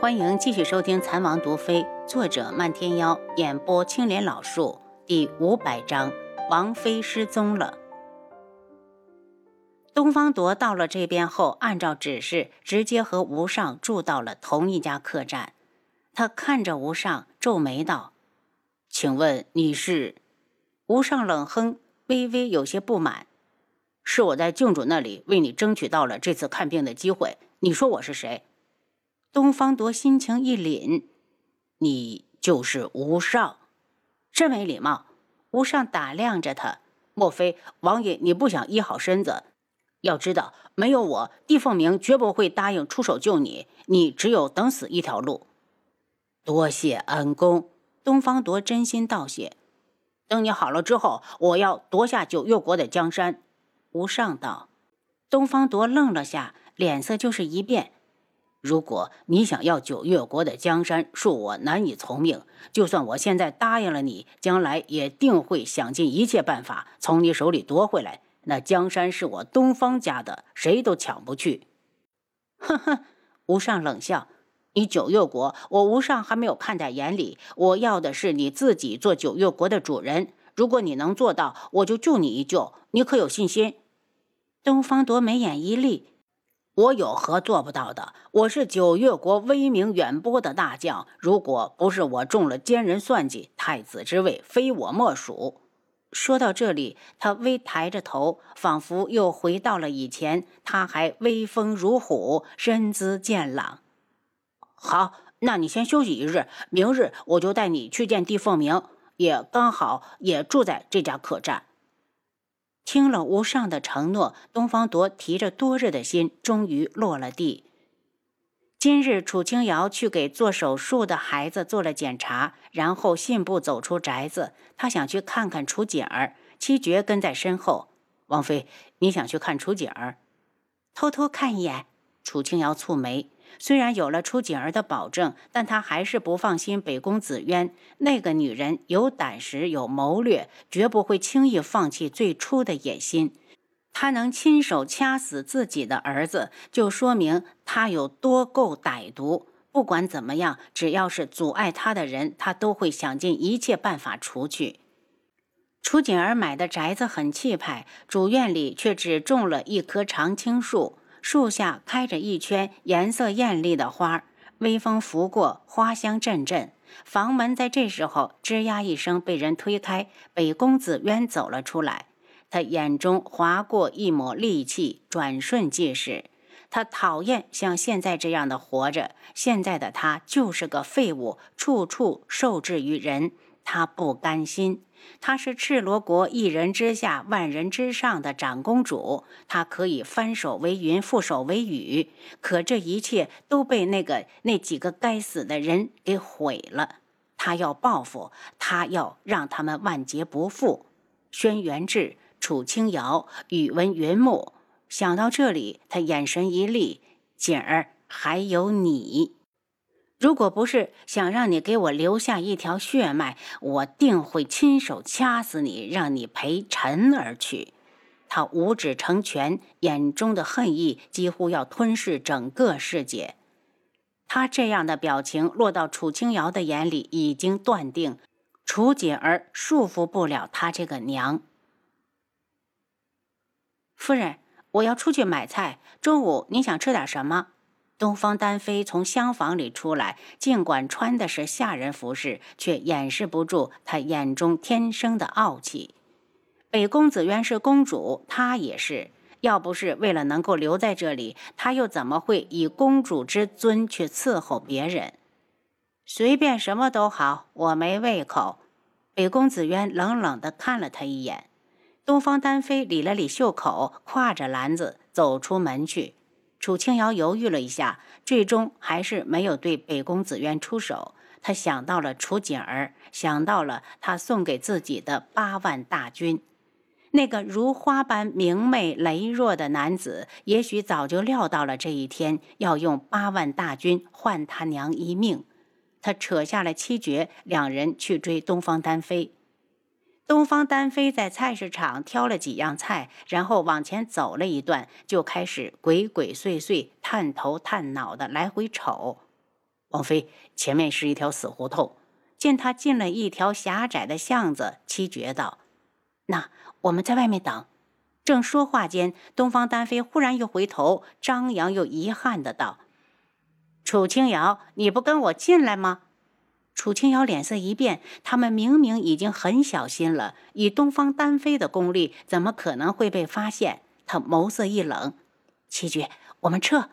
欢迎继续收听《残王毒妃》，作者漫天妖，演播青莲老树，第五百章：王妃失踪了。东方铎到了这边后，按照指示，直接和吴尚住到了同一家客栈。他看着吴尚，皱眉道：“请问你是？”吴尚冷哼，微微有些不满：“是我在郡主那里为你争取到了这次看病的机会。你说我是谁？”东方铎心情一凛：“你就是吴尚，真没礼貌。”吴尚打量着他：“莫非王爷你不想医好身子？要知道，没有我，帝凤鸣绝不会答应出手救你。你只有等死一条路。”多谢恩公，东方铎真心道谢。等你好了之后，我要夺下九月国的江山。”吴尚道。东方铎愣了下，脸色就是一变。如果你想要九月国的江山，恕我难以从命。就算我现在答应了你，将来也定会想尽一切办法从你手里夺回来。那江山是我东方家的，谁都抢不去。呵呵，无上冷笑：“你九月国，我无上还没有看在眼里。我要的是你自己做九月国的主人。如果你能做到，我就救你一救。你可有信心？”东方夺眉眼一立。我有何做不到的？我是九月国威名远播的大将，如果不是我中了奸人算计，太子之位非我莫属。说到这里，他微抬着头，仿佛又回到了以前，他还威风如虎，身姿健朗。好，那你先休息一日，明日我就带你去见帝凤鸣，也刚好也住在这家客栈。听了吴尚的承诺，东方铎提着多日的心终于落了地。今日楚清瑶去给做手术的孩子做了检查，然后信步走出宅子。他想去看看楚锦儿，七绝跟在身后。王妃，你想去看楚锦儿？偷偷看一眼。楚清瑶蹙眉。虽然有了楚锦儿的保证，但他还是不放心北宫紫渊。那个女人有胆识、有谋略，绝不会轻易放弃最初的野心。她能亲手掐死自己的儿子，就说明她有多够歹毒。不管怎么样，只要是阻碍她的人，她都会想尽一切办法除去。楚锦儿买的宅子很气派，主院里却只种了一棵常青树。树下开着一圈颜色艳丽的花，微风拂过，花香阵阵。房门在这时候吱呀一声被人推开，北宫子渊走了出来。他眼中划过一抹戾气，转瞬即逝。他讨厌像现在这样的活着，现在的他就是个废物，处处受制于人。他不甘心。她是赤罗国一人之下万人之上的长公主，她可以翻手为云覆手为雨，可这一切都被那个那几个该死的人给毁了。她要报复，她要让他们万劫不复。轩辕志、楚清瑶、宇文云木，想到这里，他眼神一厉：“锦儿，还有你。”如果不是想让你给我留下一条血脉，我定会亲手掐死你，让你陪臣而去。他五指成拳，眼中的恨意几乎要吞噬整个世界。他这样的表情落到楚清瑶的眼里，已经断定楚锦儿束缚不了他这个娘。夫人，我要出去买菜，中午您想吃点什么？东方丹飞从厢房里出来，尽管穿的是下人服饰，却掩饰不住他眼中天生的傲气。北宫子渊是公主，她也是。要不是为了能够留在这里，她又怎么会以公主之尊去伺候别人？随便什么都好，我没胃口。北宫子渊冷冷地看了他一眼。东方丹飞理了理袖口，挎着篮子走出门去。楚清瑶犹豫了一下，最终还是没有对北宫紫渊出手。他想到了楚锦儿，想到了他送给自己的八万大军。那个如花般明媚羸弱的男子，也许早就料到了这一天，要用八万大军换他娘一命。他扯下了七绝，两人去追东方丹飞。东方丹飞在菜市场挑了几样菜，然后往前走了一段，就开始鬼鬼祟祟、探头探脑的来回瞅。王妃，前面是一条死胡同。见他进了一条狭窄的巷子，七绝道：“那我们在外面等。”正说话间，东方丹飞忽然又回头，张扬又遗憾的道：“楚清瑶，你不跟我进来吗？”楚清瑶脸色一变，他们明明已经很小心了，以东方丹飞的功力，怎么可能会被发现？他眸色一冷：“七绝，我们撤。”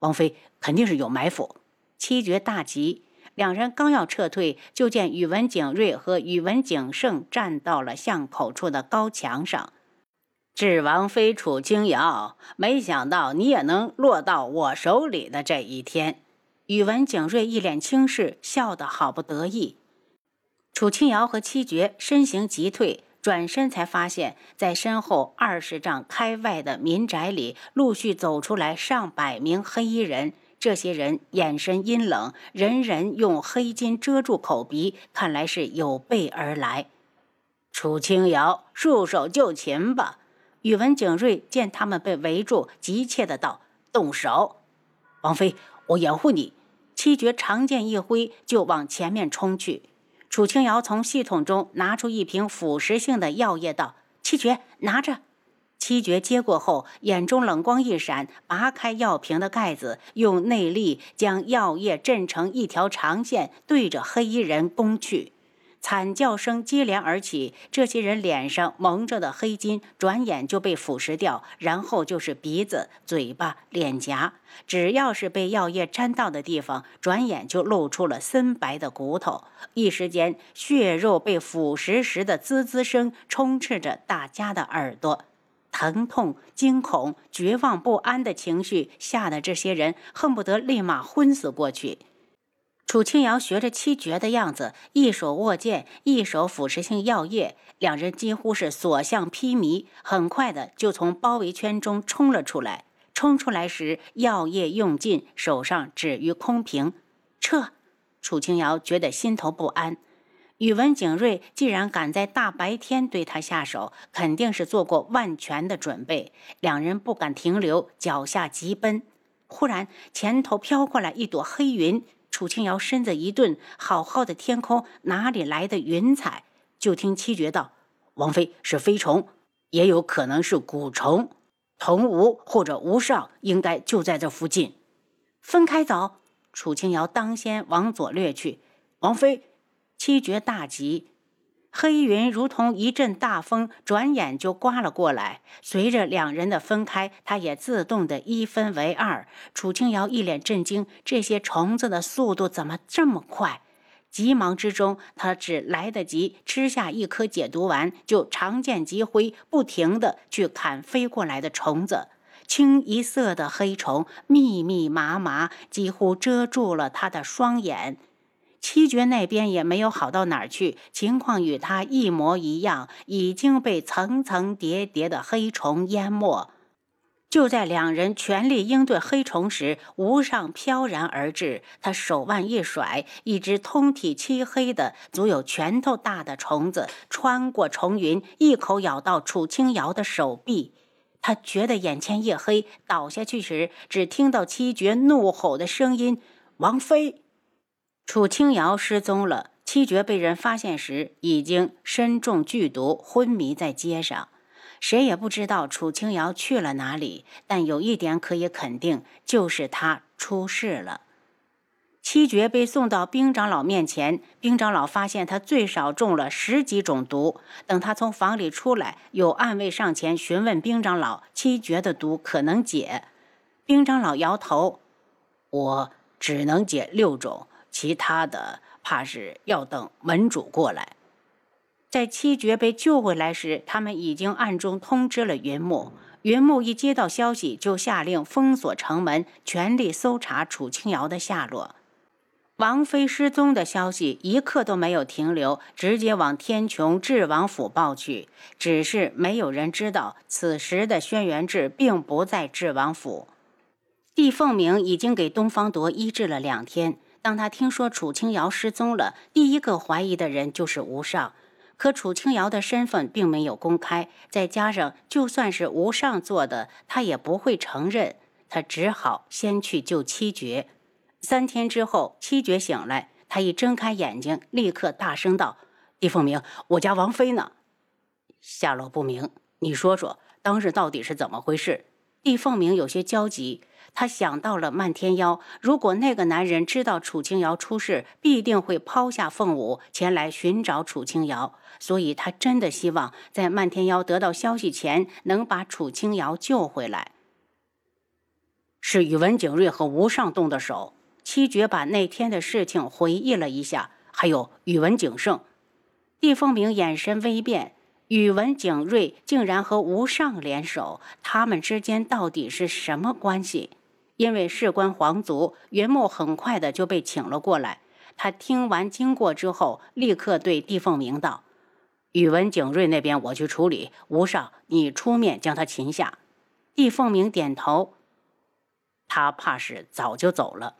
王妃肯定是有埋伏。七绝大急。两人刚要撤退，就见宇文景睿和宇文景盛站到了巷口处的高墙上。智王妃楚清瑶，没想到你也能落到我手里的这一天。宇文景睿一脸轻视，笑得好不得意。楚清瑶和七绝身形急退，转身才发现，在身后二十丈开外的民宅里，陆续走出来上百名黑衣人。这些人眼神阴冷，人人用黑巾遮住口鼻，看来是有备而来。楚清瑶，束手就擒吧！宇文景睿见他们被围住，急切的道：“动手！”王妃，我掩护你。七绝长剑一挥，就往前面冲去。楚清瑶从系统中拿出一瓶腐蚀性的药液，道：“七绝，拿着。”七绝接过后，眼中冷光一闪，拔开药瓶的盖子，用内力将药液震成一条长线，对着黑衣人攻去。惨叫声接连而起，这些人脸上蒙着的黑金转眼就被腐蚀掉，然后就是鼻子、嘴巴、脸颊，只要是被药液沾到的地方，转眼就露出了森白的骨头。一时间，血肉被腐蚀时的滋滋声充斥着大家的耳朵。疼痛、惊恐、绝望、不安的情绪吓得这些人恨不得立马昏死过去。楚清瑶学着七绝的样子，一手握剑，一手腐蚀性药液，两人几乎是所向披靡，很快的就从包围圈中冲了出来。冲出来时，药液用尽，手上止于空瓶。撤！楚清瑶觉得心头不安。宇文景睿既然敢在大白天对他下手，肯定是做过万全的准备。两人不敢停留，脚下急奔。忽然，前头飘过来一朵黑云。楚清瑶身子一顿，好好的天空哪里来的云彩？就听七绝道：“王妃是飞虫，也有可能是蛊虫。童无或者无上应该就在这附近。分开走。”楚清瑶当先往左掠去。王妃。七绝大急，黑云如同一阵大风，转眼就刮了过来。随着两人的分开，它也自动的一分为二。楚清瑶一脸震惊，这些虫子的速度怎么这么快？急忙之中，他只来得及吃下一颗解毒丸，就长剑急挥，不停的去砍飞过来的虫子。清一色的黑虫，密密麻麻，几乎遮住了他的双眼。七绝那边也没有好到哪儿去，情况与他一模一样，已经被层层叠叠的黑虫淹没。就在两人全力应对黑虫时，无上飘然而至，他手腕一甩，一只通体漆黑的、足有拳头大的虫子穿过重云，一口咬到楚清瑶的手臂。他觉得眼前一黑，倒下去时，只听到七绝怒吼的声音：“王妃！”楚清瑶失踪了。七绝被人发现时，已经身中剧毒，昏迷在街上。谁也不知道楚清瑶去了哪里。但有一点可以肯定，就是他出事了。七绝被送到兵长老面前，兵长老发现他最少中了十几种毒。等他从房里出来，有暗卫上前询问兵长老：“七绝的毒可能解？”兵长老摇头：“我只能解六种。”其他的怕是要等门主过来。在七绝被救回来时，他们已经暗中通知了云木。云木一接到消息，就下令封锁城门，全力搜查楚清瑶的下落。王妃失踪的消息一刻都没有停留，直接往天穹智王府报去。只是没有人知道，此时的轩辕志并不在智王府。帝凤鸣已经给东方铎医治了两天。当他听说楚清瑶失踪了，第一个怀疑的人就是吴尚。可楚清瑶的身份并没有公开，再加上就算是吴尚做的，他也不会承认。他只好先去救七绝。三天之后，七绝醒来，他一睁开眼睛，立刻大声道：“帝凤鸣，我家王妃呢？下落不明。你说说，当时到底是怎么回事？”帝凤鸣有些焦急，他想到了漫天妖。如果那个男人知道楚清瑶出事，必定会抛下凤舞前来寻找楚清瑶，所以他真的希望在漫天妖得到消息前能把楚清瑶救回来。是宇文景睿和吴尚动的手。七绝把那天的事情回忆了一下，还有宇文景胜。帝凤鸣眼神微变。宇文景睿竟然和吴尚联手，他们之间到底是什么关系？因为事关皇族，云木很快的就被请了过来。他听完经过之后，立刻对帝凤鸣道：“宇文景睿那边我去处理，吴尚你出面将他擒下。”帝凤鸣点头，他怕是早就走了，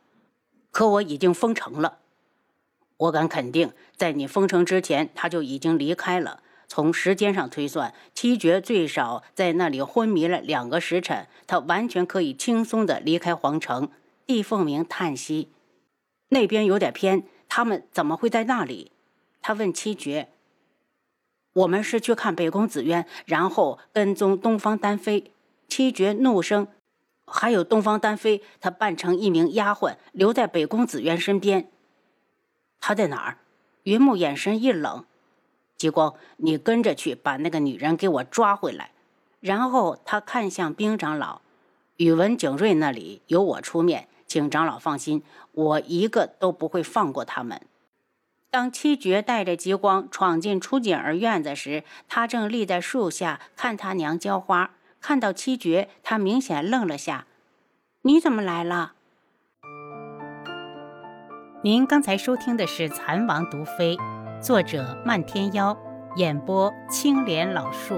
可我已经封城了，我敢肯定，在你封城之前，他就已经离开了。从时间上推算，七绝最少在那里昏迷了两个时辰，他完全可以轻松的离开皇城。帝凤鸣叹息：“那边有点偏，他们怎么会在那里？”他问七绝：“我们是去看北宫紫渊，然后跟踪东方丹妃。”七绝怒声：“还有东方丹妃，她扮成一名丫鬟，留在北宫紫渊身边。她在哪儿？”云木眼神一冷。极光，你跟着去，把那个女人给我抓回来。然后他看向冰长老，宇文景睿那里由我出面，请长老放心，我一个都不会放过他们。当七绝带着极光闯进出景儿院子时，他正立在树下看他娘浇花。看到七绝，他明显愣了下：“你怎么来了？”您刚才收听的是《蚕王毒妃》。作者：漫天妖，演播：青莲老树。